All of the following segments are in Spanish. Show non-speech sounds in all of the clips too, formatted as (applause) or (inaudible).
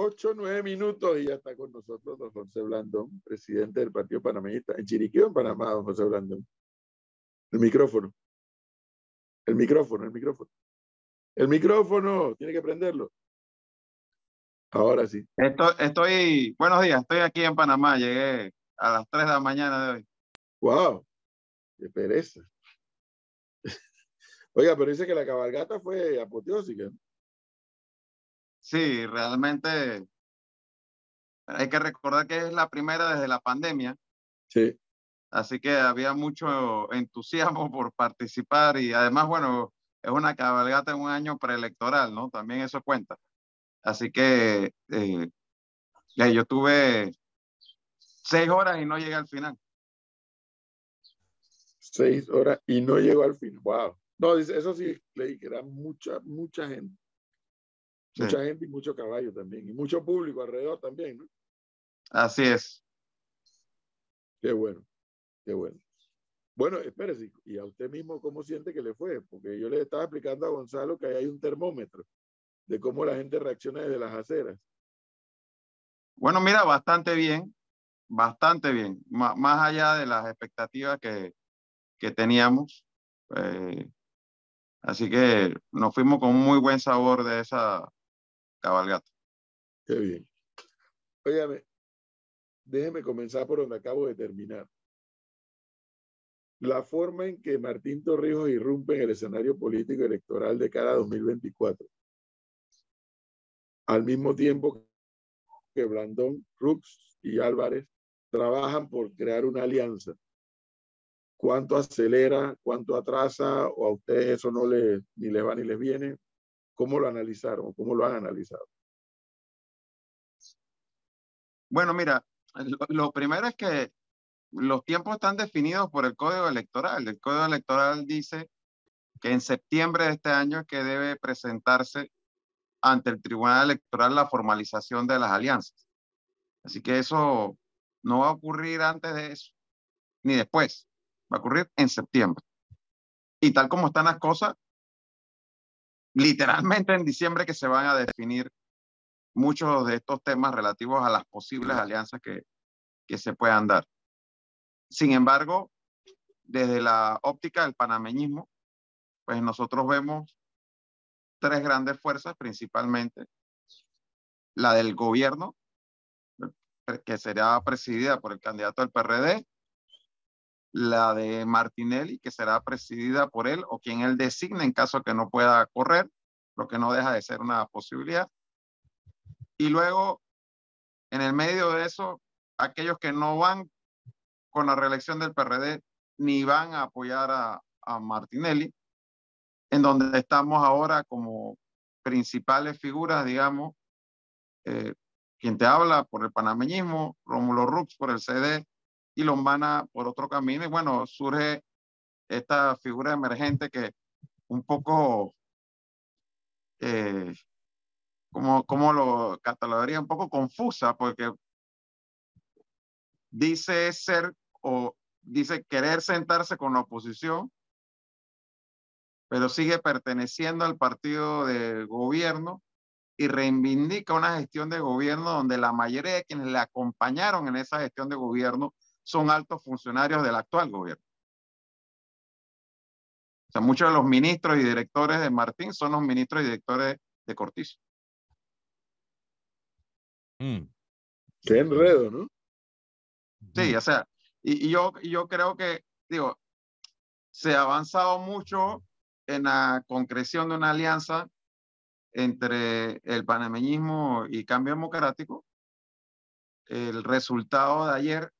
Ocho, nueve minutos y ya está con nosotros don José Blandón, presidente del Partido Panameñista, en Chiriquí en Panamá, don José Blandón. El micrófono. El micrófono, el micrófono. El micrófono, tiene que prenderlo. Ahora sí. Estoy, estoy, buenos días, estoy aquí en Panamá, llegué a las 3 de la mañana de hoy. ¡Wow! ¡Qué pereza! (laughs) Oiga, pero dice que la cabalgata fue apoteósica. Sí, realmente hay que recordar que es la primera desde la pandemia. Sí. Así que había mucho entusiasmo por participar y además, bueno, es una cabalgata en un año preelectoral, ¿no? También eso cuenta. Así que eh, yo tuve seis horas y no llegué al final. Seis horas y no llegó al final. Wow. No, eso sí, leí que era mucha, mucha gente. Mucha gente y mucho caballo también. Y mucho público alrededor también, ¿no? Así es. Qué bueno, qué bueno. Bueno, espérese, ¿y a usted mismo cómo siente que le fue? Porque yo le estaba explicando a Gonzalo que ahí hay un termómetro de cómo la gente reacciona desde las aceras. Bueno, mira, bastante bien, bastante bien, más allá de las expectativas que, que teníamos. Eh, así que nos fuimos con muy buen sabor de esa cabalgata. Qué bien. Óigame, déjeme comenzar por donde acabo de terminar. La forma en que Martín Torrijos irrumpe en el escenario político electoral de cara a 2024 al mismo tiempo que Blandón, Rux y Álvarez trabajan por crear una alianza. ¿Cuánto acelera, cuánto atrasa o a ustedes eso no les, ni les va ni les viene? ¿Cómo lo analizaron? ¿Cómo lo han analizado? Bueno, mira, lo, primero es que los tiempos están definidos por el Código Electoral. El Código Electoral dice que en septiembre de este año que debe presentarse ante el Tribunal Electoral la formalización de las alianzas. Así que eso no va a ocurrir antes de eso, ni después. Va a ocurrir en septiembre. Y tal como están las cosas, literalmente en diciembre que se van a definir muchos de estos temas relativos a las posibles alianzas que, que se puedan dar. Sin embargo, desde la óptica del panameñismo, pues nosotros vemos tres grandes fuerzas principalmente. La del gobierno, que será presidida por el candidato del PRD, la de Martinelli, que será presidida por él o quien él designe en caso que no pueda correr, lo que no deja de ser una posibilidad. Y luego, en el medio de eso, aquellos que no van con la reelección del PRD ni van a apoyar a, a Martinelli, en donde estamos ahora como principales figuras, digamos, eh, quien te habla por el panameñismo, Rómulo Rux por el CD y Lombana por otro camino. Y bueno, surge esta figura emergente que un poco, eh, como, como lo catalogaría, un poco confusa, porque dice ser o dice querer sentarse con la oposición, pero sigue perteneciendo al partido de gobierno y reivindica una gestión de gobierno donde la mayoría de quienes le acompañaron en esa gestión de gobierno son altos funcionarios del actual gobierno. O sea, muchos de los ministros y directores de Martín son los ministros y directores de Cortizo. Mm. Qué enredo, ¿no? Sí, o sea, y, y, yo, y yo creo que, digo, se ha avanzado mucho en la concreción de una alianza entre el panameñismo y cambio democrático, el resultado de ayer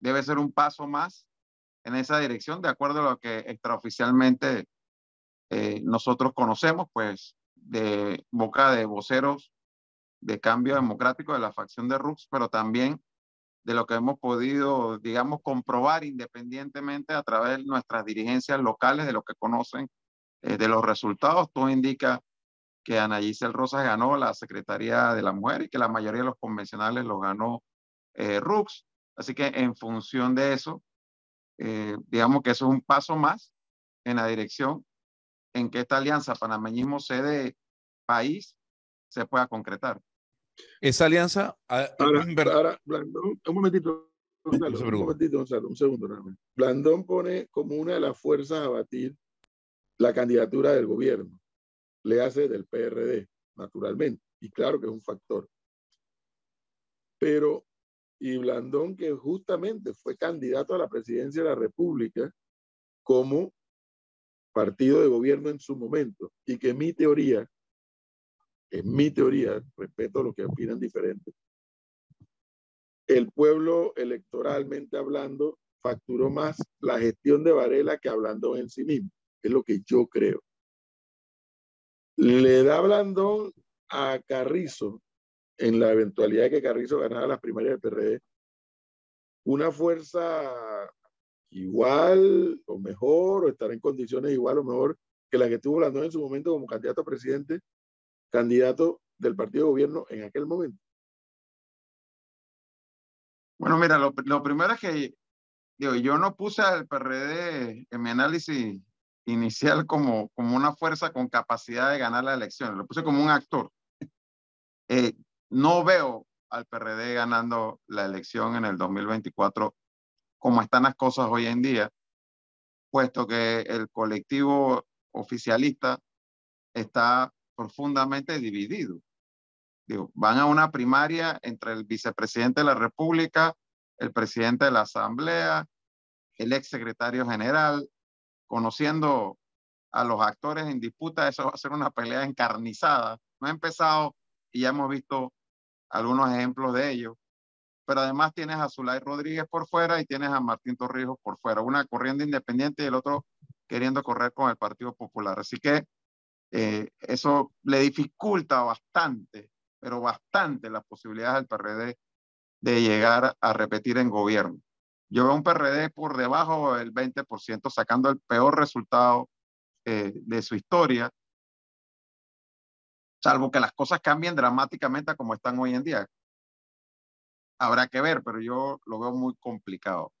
debe ser un paso más en esa dirección, de acuerdo a lo que extraoficialmente eh, nosotros conocemos, pues de boca de voceros de cambio democrático de la facción de Rux, pero también de lo que hemos podido, digamos, comprobar independientemente a través de nuestras dirigencias locales, de lo que conocen eh, de los resultados. Todo indica que Ana Giselle Rosas ganó la Secretaría de la Mujer y que la mayoría de los convencionales los ganó eh, Rux. Así que en función de eso, eh, digamos que eso es un paso más en la dirección en que esta alianza panameñismo sede país se pueda concretar. Esa alianza... Ah, ahora, Blandón, un momentito, Gonzalo, un momentito, Gonzalo, un segundo más. Blandón pone como una de las fuerzas a batir la candidatura del gobierno. Le hace del PRD, naturalmente. Y claro que es un factor. Pero, y Blandón, que justamente fue candidato a la presidencia de la República como partido de gobierno en su momento, y que mi teoría, es mi teoría, respeto a lo que opinan diferentes, el pueblo electoralmente hablando facturó más la gestión de Varela que hablando en sí mismo. Es lo que yo creo. Le da Blandón a Carrizo, en la eventualidad de que Carrizo ganara las primarias del PRD, una fuerza igual o mejor, o estar en condiciones igual o mejor que la que tuvo Blandón en su momento como candidato a presidente, candidato del partido de gobierno en aquel momento. Bueno, mira, lo, lo primero es que digo, yo no puse al PRD en mi análisis inicial como, como una fuerza con capacidad de ganar la elección, lo puse como un actor. Eh, no veo al PRD ganando la elección en el 2024 como están las cosas hoy en día, puesto que el colectivo oficialista está profundamente dividido. Van a una primaria entre el vicepresidente de la República, el presidente de la Asamblea, el ex secretario general, conociendo a los actores en disputa, eso va a ser una pelea encarnizada. No ha empezado y ya hemos visto algunos ejemplos de ello. Pero además tienes a Zulay Rodríguez por fuera y tienes a Martín Torrijos por fuera, una corriendo independiente y el otro queriendo correr con el Partido Popular. Así que eh, eso le dificulta bastante pero bastante las posibilidades del PRD de llegar a repetir en gobierno. Yo veo un PRD por debajo del 20%, sacando el peor resultado eh, de su historia, salvo que las cosas cambien dramáticamente como están hoy en día. Habrá que ver, pero yo lo veo muy complicado.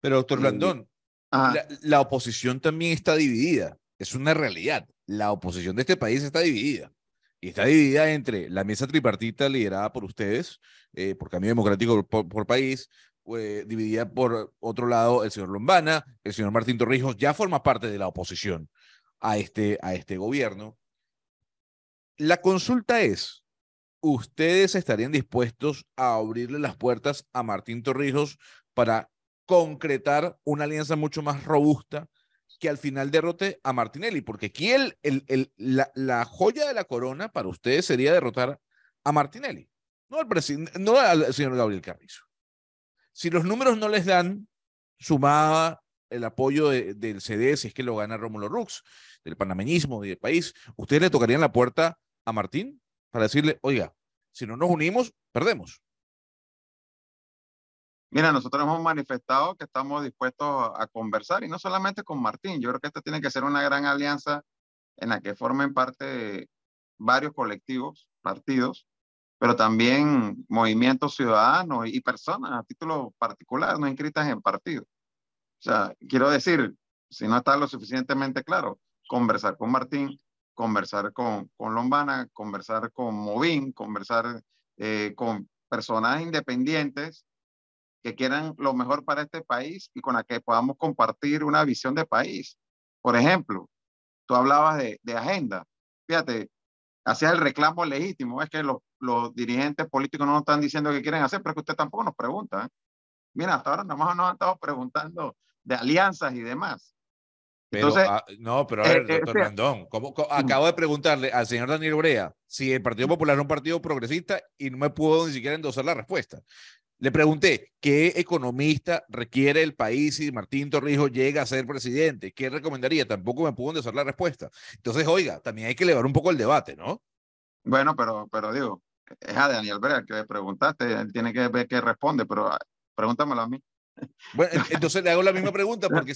Pero, doctor Blandón, la oposición también está dividida. Es una realidad. La oposición de este país está dividida y está dividida entre la mesa tripartita liderada por ustedes, eh, por Cambio Democrático por, País, pues, dividida por otro lado el señor Lombana, el señor Martín Torrijos, ya forma parte de la oposición a este, a este gobierno. La consulta es, ¿ustedes estarían dispuestos a abrirle las puertas a Martín Torrijos para concretar una alianza mucho más robusta que al final derrote a Martinelli, porque aquí el, la, joya de la corona para ustedes sería derrotar a Martinelli, no al, no al señor Gabriel Carrizo. Si los números no les dan, sumada el apoyo del CD, si es que lo gana Rómulo Rux, del panameñismo y del país, ¿ustedes le tocarían la puerta a Martín para decirle, oiga, si no nos unimos, perdemos? Mira, nosotros hemos manifestado que estamos dispuestos a conversar y no solamente con Martín, yo creo que esta tiene que ser una gran alianza en la que formen parte varios colectivos, partidos, pero también movimientos ciudadanos y personas a título particular, no inscritas en partido. O sea, quiero decir, si no está lo suficientemente claro, conversar con Martín, conversar con, con Lombana, conversar con Movín, conversar eh, con personas independientes que quieran lo mejor para este país y con la que podamos compartir una visión de país. Por ejemplo, tú hablabas de, agenda. Fíjate, hacía el reclamo legítimo. Es que los, los dirigentes políticos no nos están diciendo qué quieren hacer, pero que usted tampoco nos pregunta. ¿eh? Mira, hasta ahora nada más nos han estado preguntando de alianzas y demás. Entonces, ah, no, pero a ver, eh, doctor Randón, acabo de preguntarle al señor Daniel Brea si el Partido Popular es un partido progresista y no me pudo ni siquiera endosar la respuesta. Le pregunté, ¿qué economista requiere el país si Martín Torrijos llega a ser presidente? ¿Qué recomendaría? Tampoco me pudo hacer la respuesta. Entonces, oiga, también hay que elevar un poco el debate, ¿no? Bueno, pero, pero digo, es a Daniel Brea que le preguntaste, él tiene que ver qué responde, pero ah, pregúntamelo a mí. Bueno, entonces le hago la misma pregunta porque,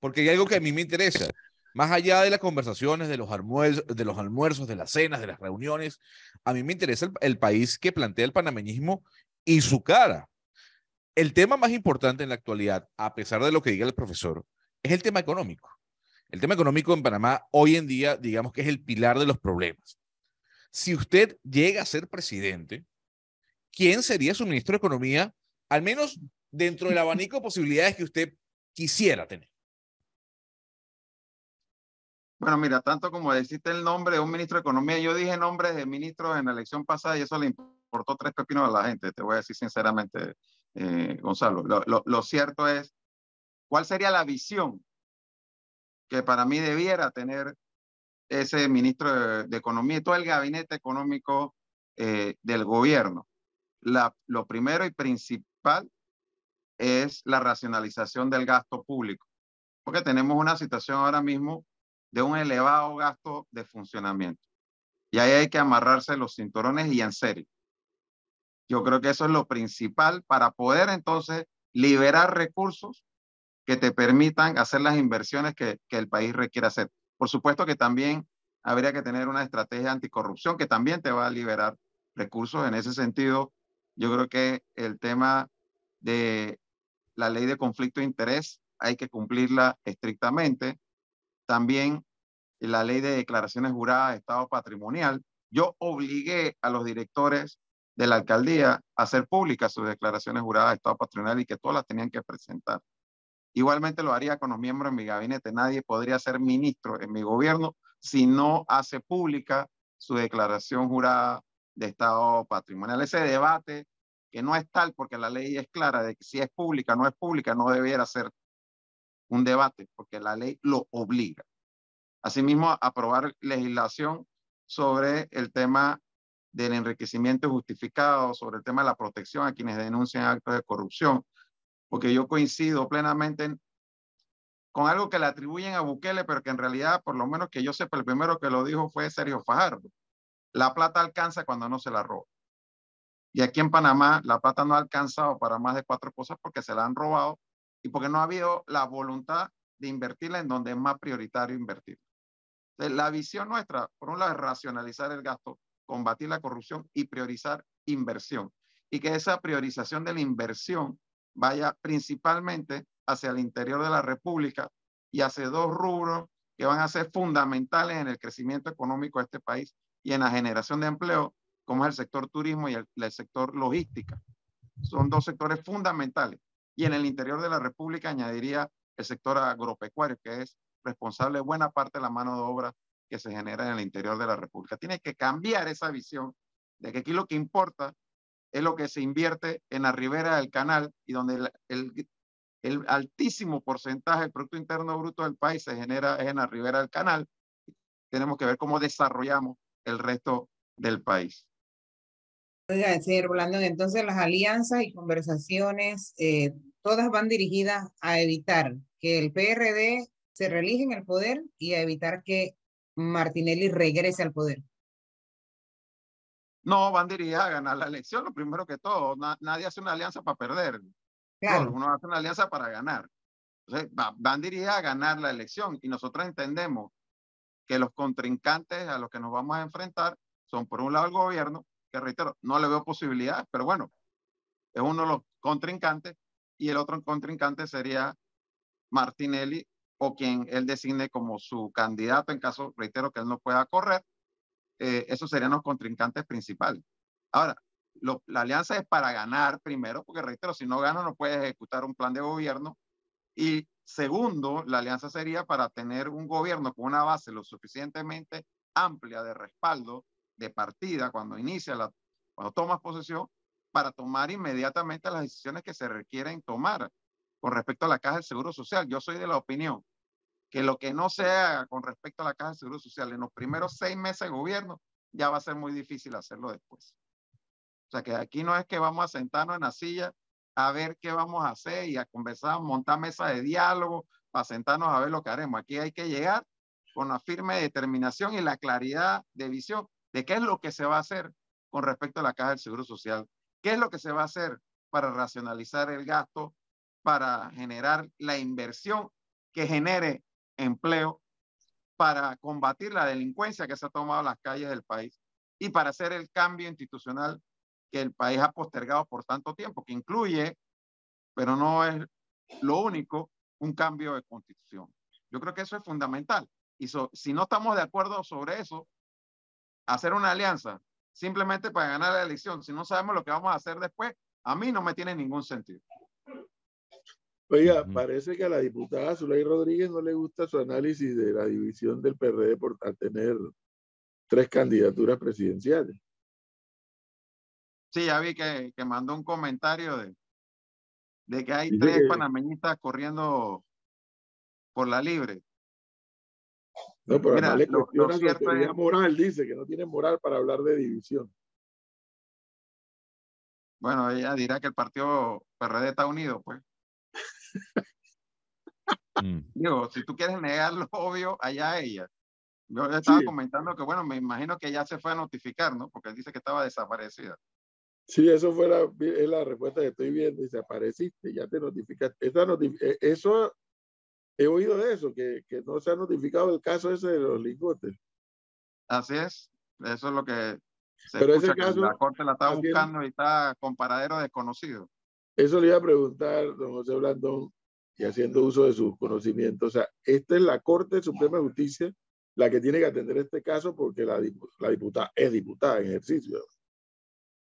porque hay algo que a mí me interesa. Más allá de las conversaciones, de los, almuerzos, de los almuerzos, de las cenas, de las reuniones, a mí me interesa el país que plantea el panameñismo y su cara. El tema más importante en la actualidad, a pesar de lo que diga el profesor, es el tema económico. El tema económico en Panamá hoy en día, digamos que es el pilar de los problemas. si usted llega a ser presidente, ¿quién sería su ministro de Economía, al menos dentro del abanico de posibilidades que usted quisiera tener? Bueno, mira, tanto como deciste el nombre de un ministro de Economía, yo dije nombres de ministros en la elección pasada y eso le importó tres pepinos a la gente, te voy a decir sinceramente, eh, Gonzalo. Lo, cierto es, ¿cuál sería la visión que para mí debiera tener ese ministro de, Economía y todo el gabinete económico eh, del gobierno? Lo primero y principal es la racionalización del gasto público, porque tenemos una situación ahora mismo de un elevado gasto de funcionamiento. Y ahí hay que amarrarse los cinturones y en serio. Yo creo que eso es lo principal para poder entonces liberar recursos que te permitan hacer las inversiones que, que el país requiere hacer. Por supuesto que también habría que tener una estrategia anticorrupción que también te va a liberar recursos. En ese sentido, yo creo que el tema de la ley de conflicto de interés hay que cumplirla estrictamente también la ley de declaraciones juradas de Estado patrimonial, yo obligué a los directores de la alcaldía a hacer públicas sus declaraciones juradas de Estado patrimonial y que todas las tenían que presentar. Igualmente lo haría con los miembros de mi gabinete. Nadie podría ser ministro en mi gobierno si no hace pública su declaración jurada de Estado patrimonial. Ese debate que no es tal porque la ley es clara de que si es pública no es pública, no debiera ser un debate, porque la ley lo obliga. Asimismo, aprobar legislación sobre el tema del enriquecimiento justificado, sobre el tema de la protección a quienes denuncian actos de corrupción, porque yo coincido plenamente con algo que le atribuyen a Bukele, pero que en realidad, por lo menos que yo sepa, el primero que lo dijo fue Sergio Fajardo. La plata alcanza cuando no se la roba. Y aquí en Panamá, la plata no ha alcanzado para más de cuatro cosas porque se la han robado y porque no ha habido la voluntad de invertirla en donde es más prioritario invertir. la visión nuestra, por un lado, es racionalizar el gasto, combatir la corrupción y priorizar inversión. Y que esa priorización de la inversión vaya principalmente hacia el interior de la República y hacia dos rubros que van a ser fundamentales en el crecimiento económico de este país y en la generación de empleo, como es el sector turismo y el, el sector logística. Son dos sectores fundamentales y en el interior de la República añadiría el sector agropecuario, que es responsable de buena parte de la mano de obra que se genera en el interior de la República. Tiene que cambiar esa visión de que aquí lo que importa es lo que se invierte en la ribera del canal y donde el, el, altísimo porcentaje del Producto Interno Bruto del país se genera en la ribera del canal. Tenemos que ver cómo desarrollamos el resto del país. Señor Blandón, entonces las alianzas y conversaciones, eh, todas van dirigidas a evitar que el PRD se reelige en el poder y a evitar que Martinelli regrese al poder. No, van dirigidas a ganar la elección, lo primero que todo. nadie hace una alianza para perder. Claro. uno hace una alianza para ganar. Entonces, van dirigidas a ganar la elección y nosotros entendemos que los contrincantes a los que nos vamos a enfrentar son, por un lado, el gobierno reitero, no le veo posibilidades, pero bueno, es uno de los contrincantes y el otro contrincante sería Martinelli o quien él designe como su candidato en caso, reitero, que él no pueda correr. Eh, esos serían los contrincantes principales. Ahora, la alianza es para ganar primero, porque reitero, si no gana no puede ejecutar un plan de gobierno. Y segundo, la alianza sería para tener un gobierno con una base lo suficientemente amplia de respaldo de partida cuando inicia, la, cuando tomas posesión, para tomar inmediatamente las decisiones que se requieren tomar con respecto a la Caja del Seguro Social. Yo soy de la opinión que lo que no se haga con respecto a la Caja del Seguro Social en los primeros seis meses de gobierno, ya va a ser muy difícil hacerlo después. O sea que aquí no es que vamos a sentarnos en la silla a ver qué vamos a hacer y a conversar, montar mesa de diálogo para sentarnos a ver lo que haremos. Aquí hay que llegar con la firme determinación y la claridad de visión de qué es lo que se va a hacer con respecto a la caja del Seguro Social, qué es lo que se va a hacer para racionalizar el gasto, para generar la inversión que genere empleo, para combatir la delincuencia que se ha tomado en las calles del país y para hacer el cambio institucional que el país ha postergado por tanto tiempo, que incluye, pero no es lo único, un cambio de constitución. Yo creo que eso es fundamental. Y si no estamos de acuerdo sobre eso, hacer una alianza simplemente para ganar la elección, si no sabemos lo que vamos a hacer después, a mí no me tiene ningún sentido. Oiga, parece que a la diputada Zulay Rodríguez no le gusta su análisis de la división del PRD por tener tres candidaturas presidenciales. Sí, ya vi que, que mandó un comentario de, de que hay tres panameñistas corriendo por la libre. No, pero Mira, le cuestiona moral, dice que no tiene moral para hablar de división. Bueno, ella dirá que el partido PRD está unido, pues. (laughs) Mm. Digo, si tú quieres negar lo (laughs) obvio, allá ella. Yo estaba comentando que, bueno, me imagino que ya se fue a notificar, ¿no? Porque dice que estaba desaparecida. Sí, eso fue la, es la respuesta que estoy viendo. Dice, apareciste, ya te notificaste. E, eso, he oído de eso, que, que, no se ha notificado el caso ese de los lingotes. Así es, eso es lo que se Pero ese caso, la corte la está buscando y está con paradero desconocido. Eso le iba a preguntar, don José Blandón, y haciendo uso de sus conocimientos. O sea, esta es la Corte Suprema de Justicia la que tiene que atender este caso porque la, la diputada es diputada en ejercicio.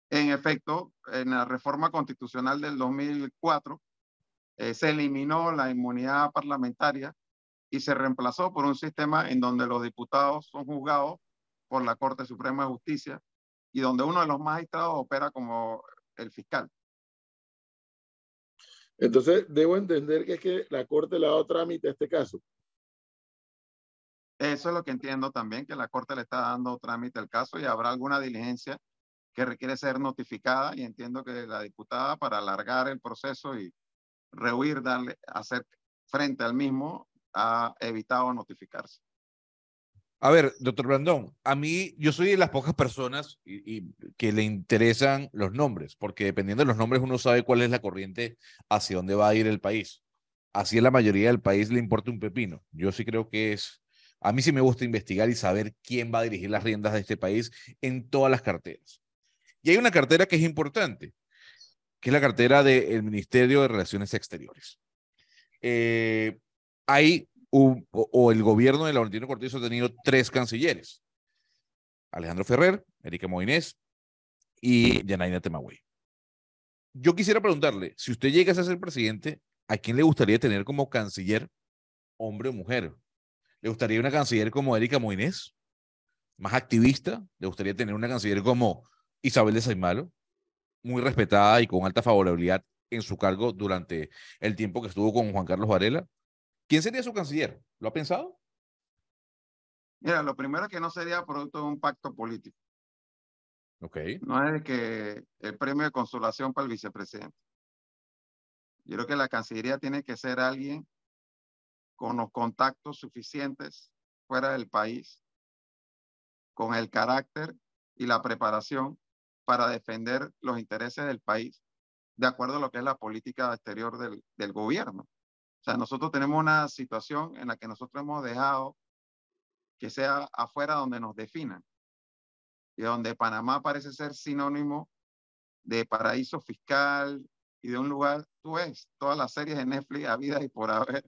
En efecto, en la reforma constitucional del 2004 eh, se eliminó la inmunidad parlamentaria y se reemplazó por un sistema en donde los diputados son juzgados por la Corte Suprema de Justicia y donde uno de los magistrados opera como el fiscal. Entonces, debo entender que es que la Corte le ha dado trámite a este caso. Eso es lo que entiendo también, que la Corte le está dando trámite al caso y habrá alguna diligencia que requiere ser notificada y entiendo que la diputada para alargar el proceso y rehuir darle, hacer frente al mismo, ha evitado notificarse. A ver, doctor Brandón, a mí yo soy de las pocas personas y, que le interesan los nombres, porque dependiendo de los nombres uno sabe cuál es la corriente hacia dónde va a ir el país. Así a la mayoría del país le importa un pepino. Yo sí creo que es, a mí sí me gusta investigar y saber quién va a dirigir las riendas de este país en todas las carteras. Y hay una cartera que es importante, que es la cartera del Ministerio de Relaciones Exteriores. Eh, hay un, o, el gobierno de Laurentino Cortizo ha tenido tres cancilleres. Alejandro Ferrer, Erika Moines y Yanaina Temagüey. Yo quisiera preguntarle, si usted llega a ser presidente, ¿a quién le gustaría tener como canciller, hombre o mujer? ¿Le gustaría una canciller como Erika Moines? ¿Más activista? ¿Le gustaría tener una canciller como Isabel de Saimalo, muy respetada y con alta favorabilidad en su cargo durante el tiempo que estuvo con Juan Carlos Varela. ¿Quién sería su canciller? ¿Lo ha pensado? Mira, lo primero es que no sería producto de un pacto político. Ok. No es que el premio de consolación para el vicepresidente. Yo creo que la Cancillería tiene que ser alguien con los contactos suficientes fuera del país, con el carácter y la preparación para defender los intereses del país de acuerdo a lo que es la política exterior del, gobierno. O sea, nosotros tenemos una situación en la que nosotros hemos dejado que sea afuera donde nos definan y donde Panamá parece ser sinónimo de paraíso fiscal y de un lugar, tú ves, todas las series de Netflix a vida y por haber.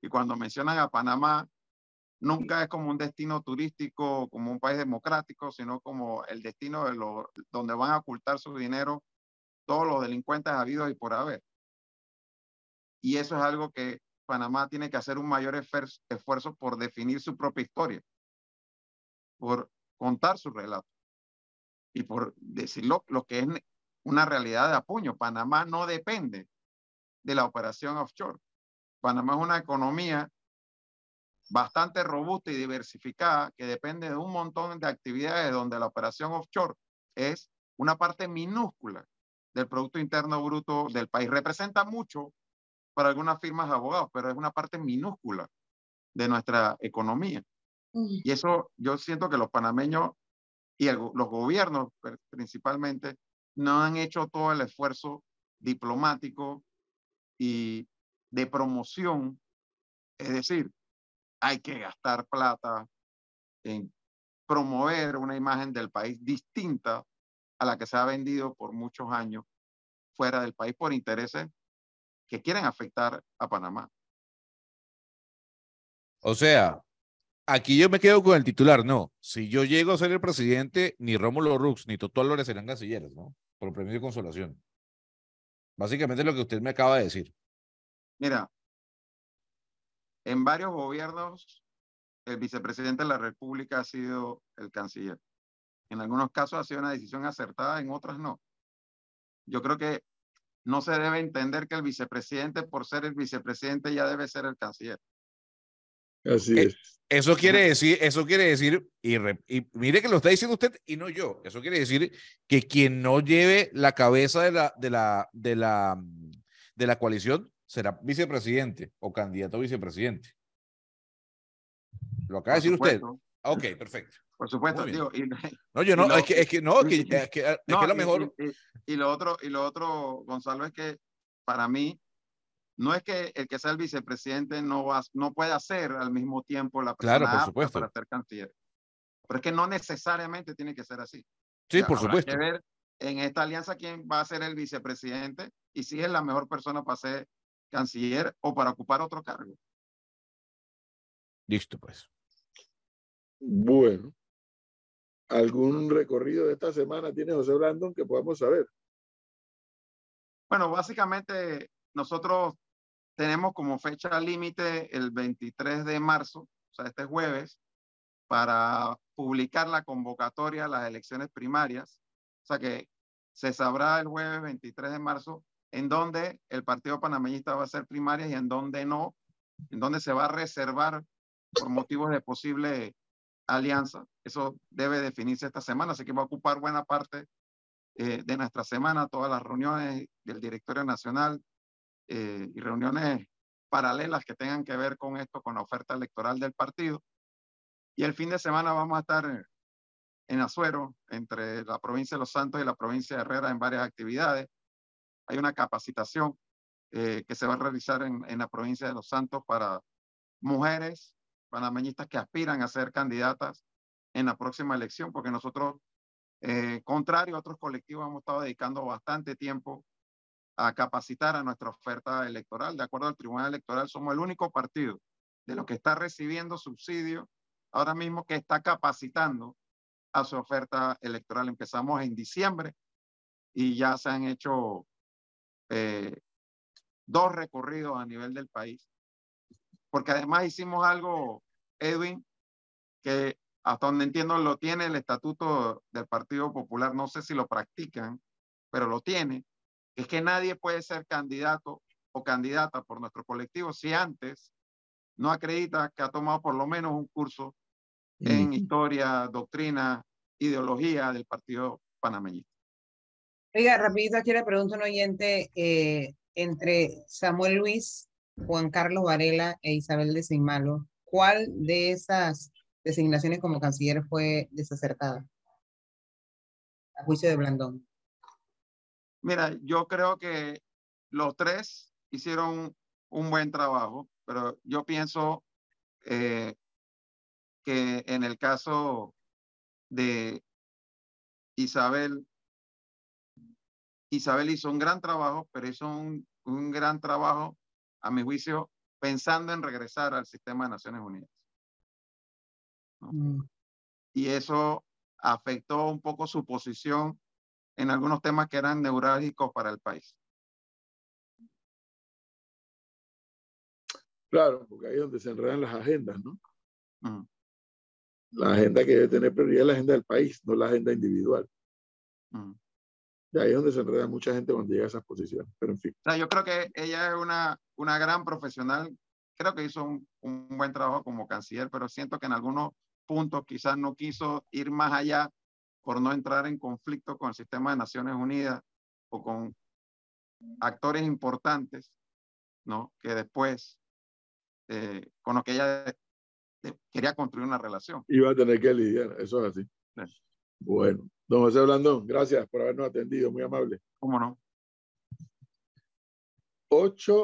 Y cuando mencionan a Panamá, nunca es como un destino turístico, como un país democrático, sino como el destino de lo, donde van a ocultar su dinero todos los delincuentes habidos y por haber. Y eso es algo que Panamá tiene que hacer un mayor esfuerzo por definir su propia historia, por contar su relato y por decirlo lo que es una realidad de apuño. Panamá no depende de la operación offshore. Panamá es una economía bastante robusta y diversificada que depende de un montón de actividades donde la operación offshore es una parte minúscula del Producto Interno Bruto del país. Representa mucho para algunas firmas de abogados, pero es una parte minúscula de nuestra economía. Y eso yo siento que los panameños y los gobiernos principalmente no han hecho todo el esfuerzo diplomático y de promoción. Es decir, hay que gastar plata en promover una imagen del país distinta a la que se ha vendido por muchos años fuera del país por intereses que quieren afectar a Panamá. O sea, aquí yo me quedo con el titular, no. Si yo llego a ser el presidente, ni Rómulo Rux ni Toto Álvarez serán cancilleres, ¿no? Por premio de consolación. Básicamente es lo que usted me acaba de decir. Mira, en varios gobiernos, el vicepresidente de la República ha sido el canciller. En algunos casos ha sido una decisión acertada, en otras no. Yo creo que no se debe entender que el vicepresidente, por ser el vicepresidente, ya debe ser el canciller. Así Eh, es. Eso quiere decir, eso quiere decir, y, re- y mire que lo está diciendo usted y no yo. Eso quiere decir que quien no lleve la cabeza de la, de la, de la, de la coalición será vicepresidente o candidato a vicepresidente. Lo acaba de decir usted. supuesto, Ah, Ok, perfecto. Por supuesto, digo, y, No, yo (laughs) no, lo- es que, es que no, es que, es que, es no, que lo mejor. Y, y- y lo otro, y lo otro, Gonzalo, es que para mí no es que el que sea el vicepresidente no va, no pueda ser al mismo tiempo la persona Claro, por supuesto. para ser canciller. Pero es que no necesariamente tiene que ser así. Sí, por habrá supuesto. que ver en esta alianza quién va a ser el vicepresidente y si es la mejor persona para ser canciller o para ocupar otro cargo. Listo, pues. Bueno. ¿Algún recorrido de esta semana tiene José Blandón que podamos saber? Bueno, básicamente nosotros tenemos como fecha límite el 23 de marzo, o sea, este jueves, para publicar la convocatoria a las elecciones primarias. O sea que se sabrá el jueves 23 de marzo en dónde el Partido Panameñista va a hacer primarias y en dónde no, en dónde se va a reservar por motivos de posible alianza. Eso debe definirse esta semana, así que va a ocupar buena parte eh, de nuestra semana, todas las reuniones del directorio nacional eh, y reuniones paralelas que tengan que ver con esto, con la oferta electoral del partido. Y el fin de semana vamos a estar en Azuero, entre la provincia de Los Santos y la provincia de Herrera, en varias actividades. Hay una capacitación eh, que se va a realizar en, la provincia de Los Santos para mujeres panameñistas que aspiran a ser candidatas en la próxima elección, porque nosotros eh, contrario a otros colectivos, hemos estado dedicando bastante tiempo a capacitar a nuestra oferta electoral. De acuerdo al Tribunal Electoral, somos el único partido de los que está recibiendo subsidio ahora mismo que está capacitando a su oferta electoral. Empezamos en diciembre y ya se han hecho eh, dos recorridos a nivel del país. Porque además hicimos algo, Edwin, que hasta donde entiendo lo tiene el estatuto del Partido Popular, no sé si lo practican, pero lo tiene, es que nadie puede ser candidato o candidata por nuestro colectivo si antes no acredita que ha tomado por lo menos un curso en historia, doctrina, ideología del Partido Panameñista. Oiga, rapidito, aquí le pregunto a un oyente, eh, entre Samuel Luis, Juan Carlos Varela e Isabel de Malo, ¿cuál de esas designaciones como canciller fue desacertada? A juicio de Blandón. Mira, yo creo que los tres hicieron un buen trabajo, pero yo pienso eh, que en el caso de Isabel, Isabel hizo un gran trabajo, pero hizo un, un gran trabajo, a mi juicio, pensando en regresar al sistema de Naciones Unidas. Mm. Y eso afectó un poco su posición en algunos temas que eran neurálgicos para el país. Claro, porque ahí es donde se enredan las agendas, ¿no? Mm. La agenda que debe tener prioridad es la agenda del país, no la agenda individual. Mm. Y ahí es donde se enreda mucha gente cuando llega a esas posiciones. Pero en fin. O sea, yo creo que ella es una, una gran profesional. Creo que hizo un, un buen trabajo como canciller, pero siento que en algunos puntos quizás no quiso ir más allá por no entrar en conflicto con el sistema de Naciones Unidas o con actores importantes, ¿no? Que después, eh, con lo que ella eh, quería construir una relación. Iba a tener que lidiar, eso es así. Sí. Bueno, don José Blandón, gracias por habernos atendido, muy amable. ¿Cómo no? 8